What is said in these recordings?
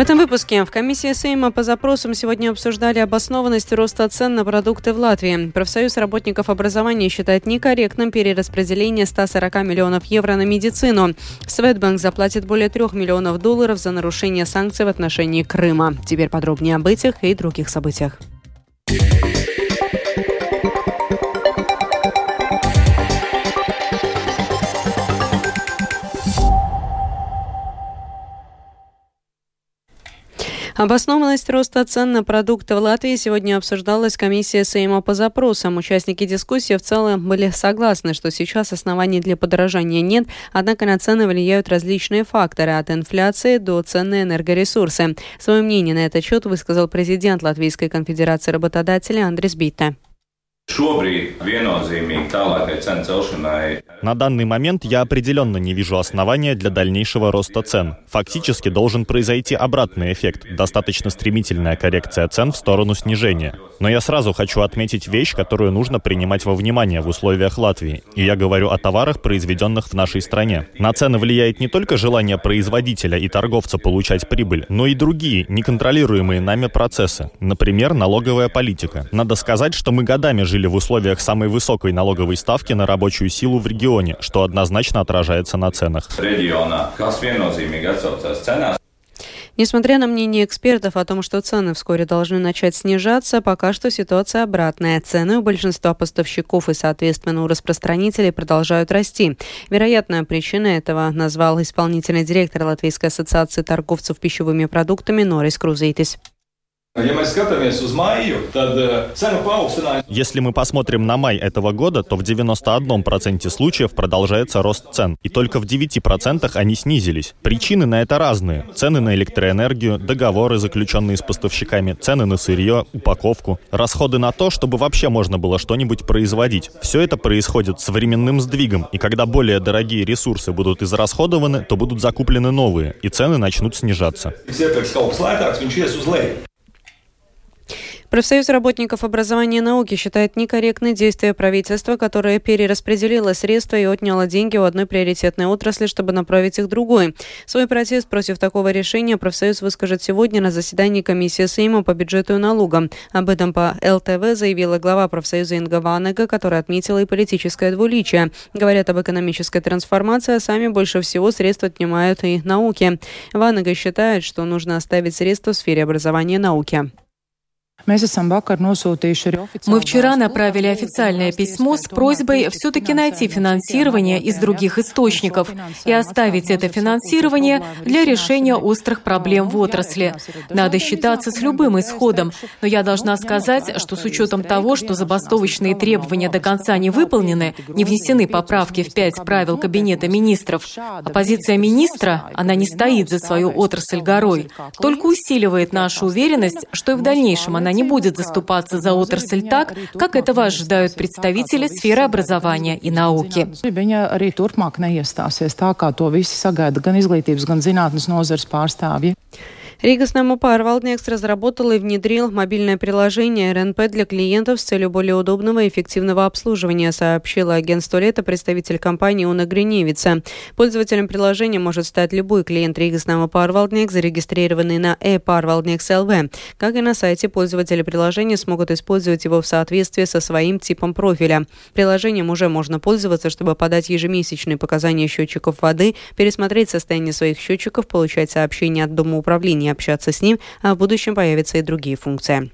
этом выпуске в комиссии Сейма по запросам сегодня обсуждали обоснованность роста цен на продукты в Латвии. Профсоюз работников образования считает некорректным перераспределение 140 миллионов евро на медицину. Светбанк заплатит более 3 миллионов долларов за нарушение санкций в отношении Крыма. Теперь подробнее об этих и других событиях. Обоснованность роста цен на продукты в Латвии сегодня обсуждалась комиссия Сейма по запросам. Участники дискуссии в целом были согласны, что сейчас оснований для подорожания нет, однако на цены влияют различные факторы, от инфляции до цен на энергоресурсы. Свое мнение на этот счет высказал президент Латвийской конфедерации работодателей Андрес На данный момент я определенно не вижу основания для дальнейшего роста цен. Фактически должен произойти обратный эффект, достаточно стремительная коррекция цен в сторону снижения. Но я сразу хочу отметить вещь, которую нужно принимать во внимание в условиях Латвии. И я говорю о товарах, произведенных в нашей стране. На цены влияет не только желание производителя и торговца получать прибыль, но и другие, неконтролируемые нами процессы. Например, налоговая политика. Надо сказать, что мы годами жили в условиях самой высокой налоговой ставки на рабочую силу в регионе, что однозначно отражается на ценах. Несмотря на мнение экспертов о том, что цены вскоре должны начать снижаться, пока что ситуация обратная. Цены у большинства поставщиков и, соответственно, у распространителей продолжают расти. Вероятная причина этого назвал исполнительный директор Латвийской ассоциации торговцев пищевыми продуктами Норис Крузейтис. Э, Если мы посмотрим на май этого года, то в 91% случаев продолжается рост цен, и только в 9% они снизились. Причины на это разные. Цены на электроэнергию, договоры, заключенные с поставщиками, цены на сырье, упаковку, расходы на то, чтобы вообще можно было что-нибудь производить. Все это происходит с временным сдвигом, и когда более дорогие ресурсы будут израсходованы, то будут закуплены новые, и цены начнут снижаться. Профсоюз работников образования и науки считает некорректной действия правительства, которое перераспределило средства и отняло деньги у одной приоритетной отрасли, чтобы направить их другой. Свой протест против такого решения профсоюз выскажет сегодня на заседании комиссии Сейма по бюджету и налогам. Об этом по ЛТВ заявила глава профсоюза Инга Ванега, которая отметила и политическое двуличие. Говорят об экономической трансформации, а сами больше всего средств отнимают и науки. Ванега считает, что нужно оставить средства в сфере образования и науки. Мы вчера направили официальное письмо с просьбой все-таки найти финансирование из других источников и оставить это финансирование для решения острых проблем в отрасли. Надо считаться с любым исходом, но я должна сказать, что с учетом того, что забастовочные требования до конца не выполнены, не внесены поправки в пять правил Кабинета министров, оппозиция министра, она не стоит за свою отрасль горой, только усиливает нашу уверенность, что и в дальнейшем она не будет заступаться за отрасль так, как этого ожидают представители сферы образования и науки. Рига Снамупар Валднекс разработал и внедрил мобильное приложение РНП для клиентов с целью более удобного и эффективного обслуживания, сообщила агентство Лето представитель компании Уна Гриневица. Пользователем приложения может стать любой клиент Рига Снамупар Валднекс, зарегистрированный на Валднекс ЛВ. Как и на сайте, пользователи приложения смогут использовать его в соответствии со своим типом профиля. Приложением уже можно пользоваться, чтобы подать ежемесячные показания счетчиков воды, пересмотреть состояние своих счетчиков, получать сообщения от Дома управления общаться с ним, а в будущем появятся и другие функции.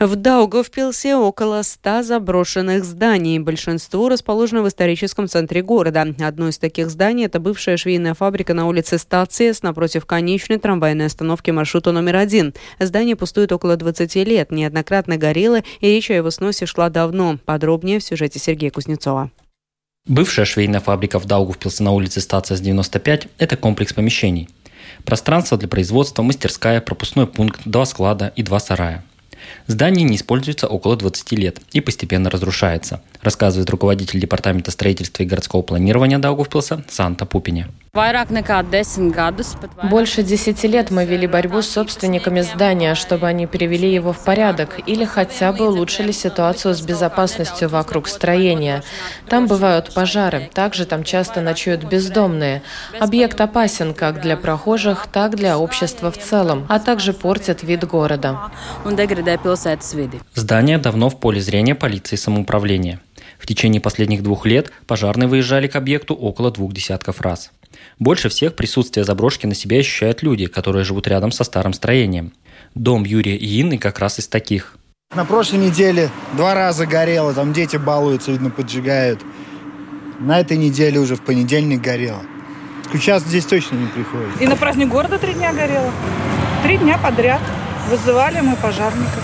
В Даугавпилсе около ста заброшенных зданий. Большинство расположено в историческом центре города. Одно из таких зданий – это бывшая швейная фабрика на улице Стациес напротив конечной трамвайной остановки маршрута номер один. Здание пустует около 20 лет, неоднократно горело, и речь о его сносе шла давно. Подробнее в сюжете Сергея Кузнецова. Бывшая швейная фабрика в Даугавпилсе на улице Стациес 95 – это комплекс помещений – Пространство для производства, мастерская, пропускной пункт, два склада и два сарая. Здание не используется около 20 лет и постепенно разрушается, рассказывает руководитель Департамента строительства и городского планирования Даугавпилса Санта Пупине. Больше десяти лет мы вели борьбу с собственниками здания, чтобы они привели его в порядок или хотя бы улучшили ситуацию с безопасностью вокруг строения. Там бывают пожары, также там часто ночуют бездомные. Объект опасен как для прохожих, так для общества в целом, а также портит вид города. Здание давно в поле зрения полиции самоуправления. В течение последних двух лет пожарные выезжали к объекту около двух десятков раз. Больше всех присутствие заброшки на себя ощущают люди, которые живут рядом со старым строением. Дом Юрия и Инны как раз из таких. На прошлой неделе два раза горело, там дети балуются, видно, поджигают. На этой неделе уже в понедельник горело. Сейчас здесь точно не приходит. И на праздник города три дня горело. Три дня подряд. Вызывали мы пожарников.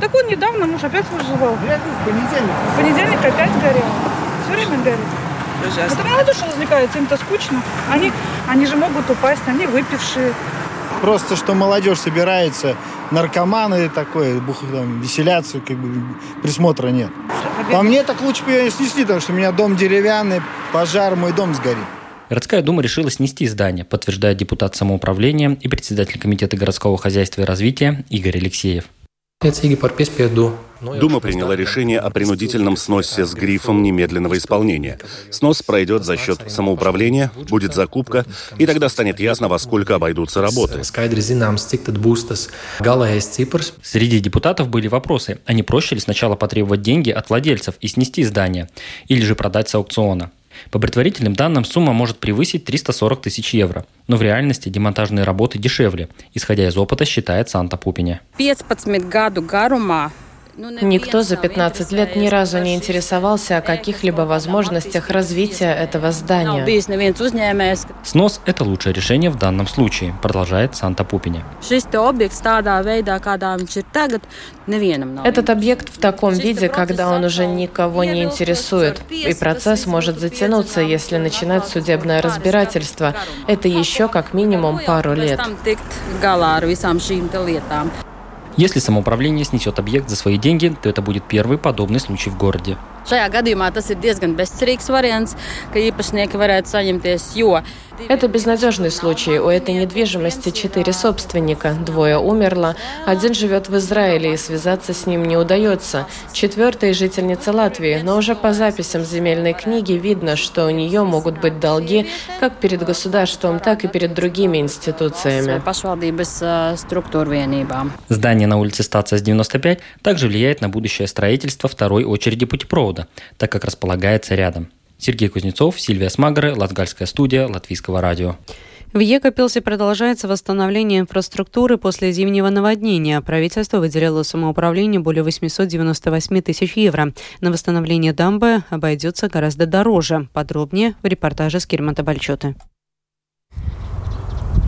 Так он недавно муж опять вызывал. В понедельник. В понедельник опять горело. Все время горит. Это молодежь развлекается, им-то скучно. Они, они же могут упасть, они выпившие. Просто что молодежь собирается, наркоманы такое, бух, там, веселятся, как бы присмотра нет. По мне так лучше бы ее снесли, потому что у меня дом деревянный, пожар, мой дом сгорит. Городская дума решила снести здание, подтверждает депутат самоуправления и председатель комитета городского хозяйства и развития Игорь Алексеев. Дума приняла решение о принудительном сносе с грифом немедленного исполнения. Снос пройдет за счет самоуправления, будет закупка, и тогда станет ясно, во сколько обойдутся работы. Среди депутатов были вопросы, а не проще ли сначала потребовать деньги от владельцев и снести здание, или же продать с аукциона. По предварительным данным, сумма может превысить 340 тысяч евро. Но в реальности демонтажные работы дешевле, исходя из опыта, считает Санта Пупине. 15 году гарума Никто за 15 лет ни разу не интересовался о каких-либо возможностях развития этого здания. Снос – это лучшее решение в данном случае, продолжает Санта Пупине. Этот объект в таком виде, когда он уже никого не интересует, и процесс может затянуться, если начинать судебное разбирательство. Это еще как минимум пару лет. Если самоуправление снесет объект за свои деньги, то это будет первый подобный случай в городе. Šajā gadījumā tas ir diezgan bezcerīgs variants, ka īpašnieki varētu saņemties, jo это безнадежный случай. У этой недвижимости четыре собственника. Двое умерло. Один живет в Израиле, и связаться с ним не удается. Четвертая жительница Латвии. Но уже по записям земельной книги видно, что у нее могут быть долги как перед государством, так и перед другими институциями. Здание на улице Стация с 95 также влияет на будущее строительство второй очереди путепровода, так как располагается рядом. Сергей Кузнецов, Сильвия Смагры, Латгальская студия Латвийского радио. В Екапилсе продолжается восстановление инфраструктуры после зимнего наводнения. Правительство выделило самоуправлению более 898 тысяч евро. На восстановление дамбы обойдется гораздо дороже. Подробнее в репортаже с Кирмата Бальчоты.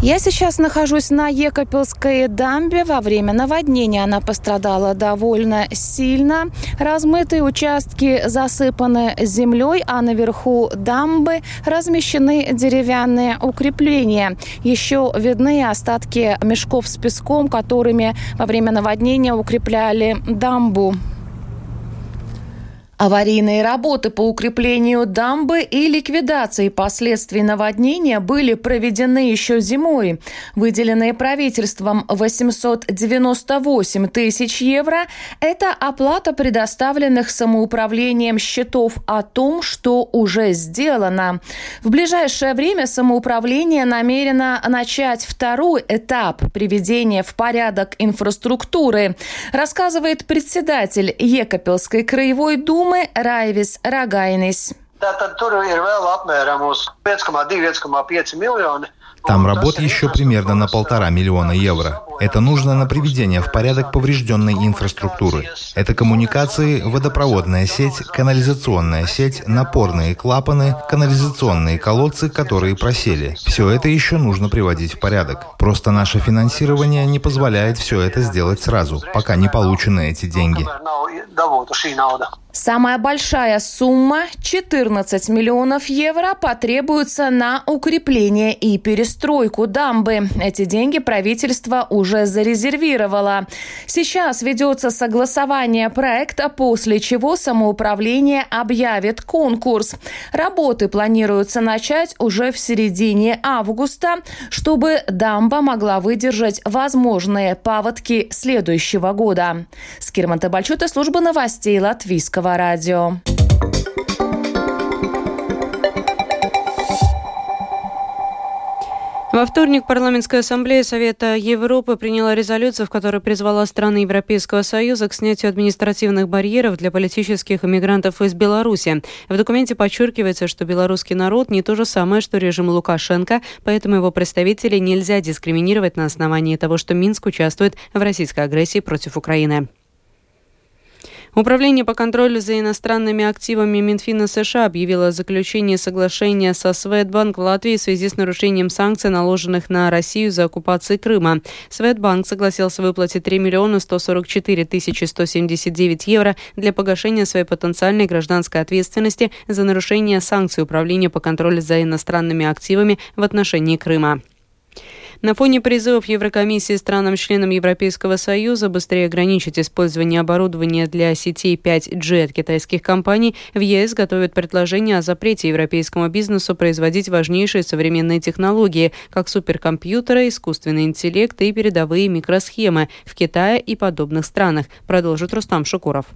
Я сейчас нахожусь на Екапельской дамбе. Во время наводнения она пострадала довольно сильно. Размытые участки засыпаны землей, а наверху дамбы размещены деревянные укрепления. Еще видны остатки мешков с песком, которыми во время наводнения укрепляли дамбу. Аварийные работы по укреплению дамбы и ликвидации последствий наводнения были проведены еще зимой. Выделенные правительством 898 тысяч евро – это оплата предоставленных самоуправлением счетов о том, что уже сделано. В ближайшее время самоуправление намерено начать второй этап приведения в порядок инфраструктуры, рассказывает председатель Екапелской краевой думы Думы Raivis Ragainis. Tātad tur ir vēl apmēram uz 1,2-1,5 miljoni. Там работ еще примерно на полтора миллиона евро. Это нужно на приведение в порядок поврежденной инфраструктуры. Это коммуникации, водопроводная сеть, канализационная сеть, напорные клапаны, канализационные колодцы, которые просели. Все это еще нужно приводить в порядок. Просто наше финансирование не позволяет все это сделать сразу, пока не получены эти деньги. Самая большая сумма – 14 миллионов евро – потребуется на укрепление и перестройку дамбы. Эти деньги правительство уже зарезервировало. Сейчас ведется согласование проекта, после чего самоуправление объявит конкурс. Работы планируется начать уже в середине августа, чтобы дамба могла выдержать возможные паводки следующего года. Скирман Бальчута, служба новостей Латвийского Латвийского радио. Во вторник парламентская ассамблея Совета Европы приняла резолюцию, в которой призвала страны Европейского Союза к снятию административных барьеров для политических иммигрантов из Беларуси. В документе подчеркивается, что белорусский народ не то же самое, что режим Лукашенко, поэтому его представителей нельзя дискриминировать на основании того, что Минск участвует в российской агрессии против Украины. Управление по контролю за иностранными активами Минфина США объявило о заключении соглашения со Светбанк в Латвии в связи с нарушением санкций, наложенных на Россию за оккупацию Крыма. Светбанк согласился выплатить 3 миллиона 144 тысячи 179 евро для погашения своей потенциальной гражданской ответственности за нарушение санкций Управления по контролю за иностранными активами в отношении Крыма. На фоне призывов Еврокомиссии странам-членам Европейского Союза быстрее ограничить использование оборудования для сетей 5G от китайских компаний, в ЕС готовят предложение о запрете европейскому бизнесу производить важнейшие современные технологии, как суперкомпьютеры, искусственный интеллект и передовые микросхемы в Китае и подобных странах, продолжит Рустам Шукуров.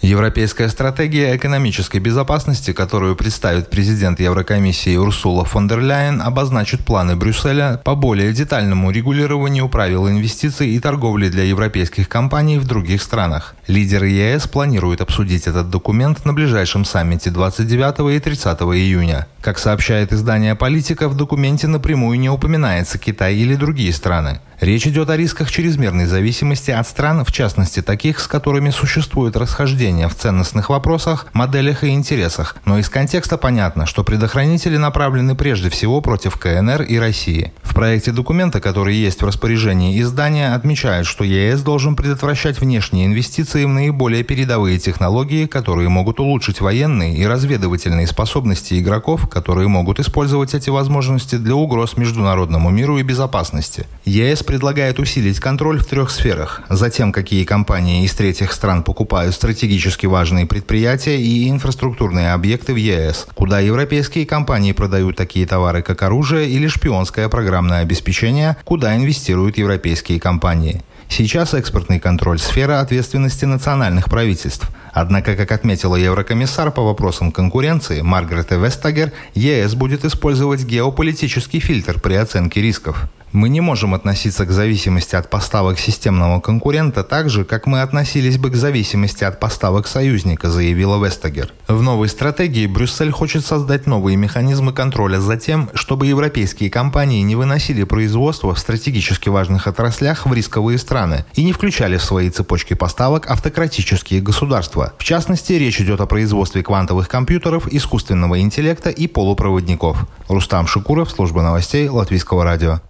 Европейская стратегия экономической безопасности, которую представит президент Еврокомиссии Урсула фон дер Ляйен, обозначит планы Брюсселя по более детальному регулированию правил инвестиций и торговли для европейских компаний в других странах. Лидеры ЕС планируют обсудить этот документ на ближайшем саммите 29 и 30 июня. Как сообщает издание «Политика», в документе напрямую не упоминается Китай или другие страны. Речь идет о рисках чрезмерной зависимости от стран, в частности таких, с которыми существует расхождение в ценностных вопросах, моделях и интересах. Но из контекста понятно, что предохранители направлены прежде всего против КНР и России. В проекте документа, который есть в распоряжении издания, отмечают, что ЕС должен предотвращать внешние инвестиции в наиболее передовые технологии, которые могут улучшить военные и разведывательные способности игроков, которые могут использовать эти возможности для угроз международному миру и безопасности. ЕС предлагает усилить контроль в трех сферах. Затем, какие компании из третьих стран покупают стратегически важные предприятия и инфраструктурные объекты в ЕС, куда европейские компании продают такие товары, как оружие или шпионское программное обеспечение, куда инвестируют европейские компании. Сейчас экспортный контроль – сфера ответственности национальных правительств. Однако, как отметила еврокомиссар по вопросам конкуренции Маргарет Вестагер, ЕС будет использовать геополитический фильтр при оценке рисков. Мы не можем относиться к зависимости от поставок системного конкурента так же, как мы относились бы к зависимости от поставок союзника, заявила Вестагер. В новой стратегии Брюссель хочет создать новые механизмы контроля за тем, чтобы европейские компании не выносили производство в стратегически важных отраслях в рисковые страны и не включали в свои цепочки поставок автократические государства. В частности, речь идет о производстве квантовых компьютеров, искусственного интеллекта и полупроводников. Рустам Шукуров, служба новостей Латвийского радио.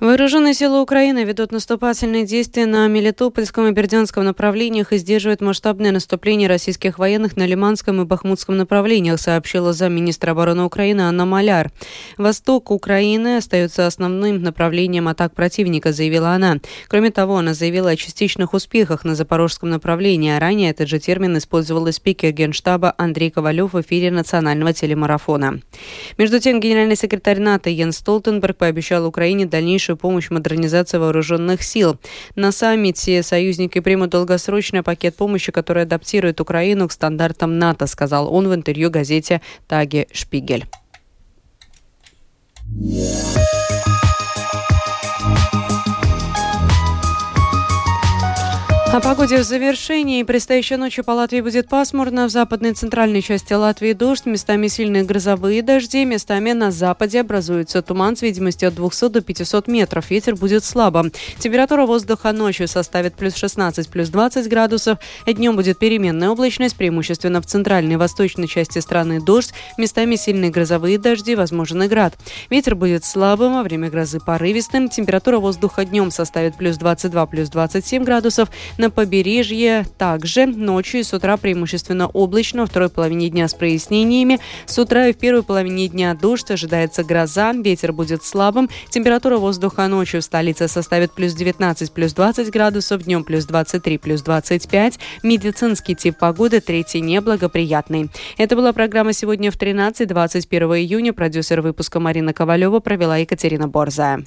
Вооруженные силы Украины ведут наступательные действия на Мелитопольском и Бердянском направлениях и сдерживают масштабное наступление российских военных на Лиманском и Бахмутском направлениях, сообщила замминистра обороны Украины Анна Маляр. Восток Украины остается основным направлением атак противника, заявила она. Кроме того, она заявила о частичных успехах на запорожском направлении, ранее этот же термин использовал спикер Генштаба Андрей Ковалев в эфире национального телемарафона. Между тем, генеральный секретарь НАТО Йен Столтенберг пообещал Украине дальнейшую дальнейшую помощь модернизации вооруженных сил. На саммите союзники примут долгосрочный пакет помощи, который адаптирует Украину к стандартам НАТО, сказал он в интервью газете «Таги Шпигель». О погоде в завершении. Предстоящей ночью по Латвии будет пасмурно. В западной и центральной части Латвии дождь, местами сильные грозовые дожди, местами на западе образуется туман с видимостью от 200 до 500 метров. Ветер будет слабым. Температура воздуха ночью составит плюс 16, плюс 20 градусов. Днем будет переменная облачность, преимущественно в центральной и восточной части страны дождь, местами сильные грозовые дожди, возможен и град. Ветер будет слабым, во время грозы порывистым. Температура воздуха днем составит плюс 22, плюс 27 градусов. На побережье также ночью и с утра преимущественно облачно, во второй половине дня с прояснениями. С утра и в первой половине дня дождь, ожидается гроза, ветер будет слабым. Температура воздуха ночью в столице составит плюс 19, плюс 20 градусов, днем плюс 23, плюс 25. Медицинский тип погоды третий неблагоприятный. Это была программа «Сегодня в 13, 21 июня». Продюсер выпуска Марина Ковалева провела Екатерина Борзая.